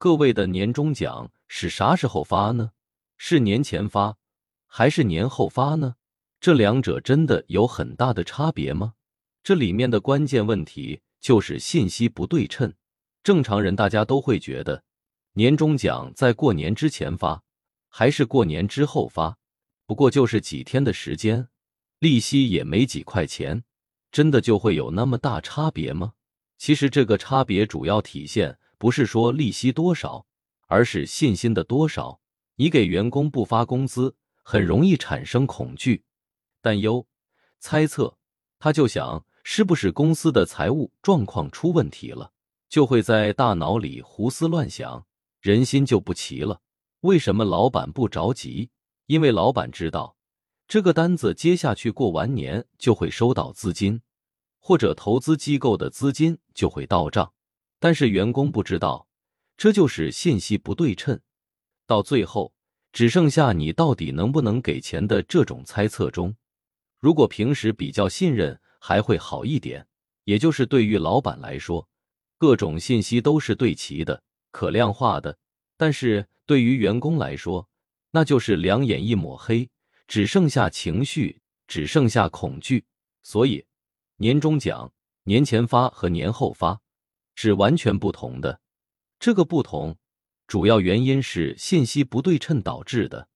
各位的年终奖是啥时候发呢？是年前发还是年后发呢？这两者真的有很大的差别吗？这里面的关键问题就是信息不对称。正常人大家都会觉得，年终奖在过年之前发还是过年之后发，不过就是几天的时间，利息也没几块钱，真的就会有那么大差别吗？其实这个差别主要体现不是说利息多少，而是信心的多少。你给员工不发工资，很容易产生恐惧、担忧、猜测，他就想是不是公司的财务状况出问题了，就会在大脑里胡思乱想，人心就不齐了。为什么老板不着急？因为老板知道这个单子接下去过完年就会收到资金。或者投资机构的资金就会到账，但是员工不知道，这就是信息不对称，到最后只剩下你到底能不能给钱的这种猜测中。如果平时比较信任，还会好一点，也就是对于老板来说，各种信息都是对齐的、可量化的；但是对于员工来说，那就是两眼一抹黑，只剩下情绪，只剩下恐惧，所以。年终奖年前发和年后发是完全不同的，这个不同主要原因是信息不对称导致的。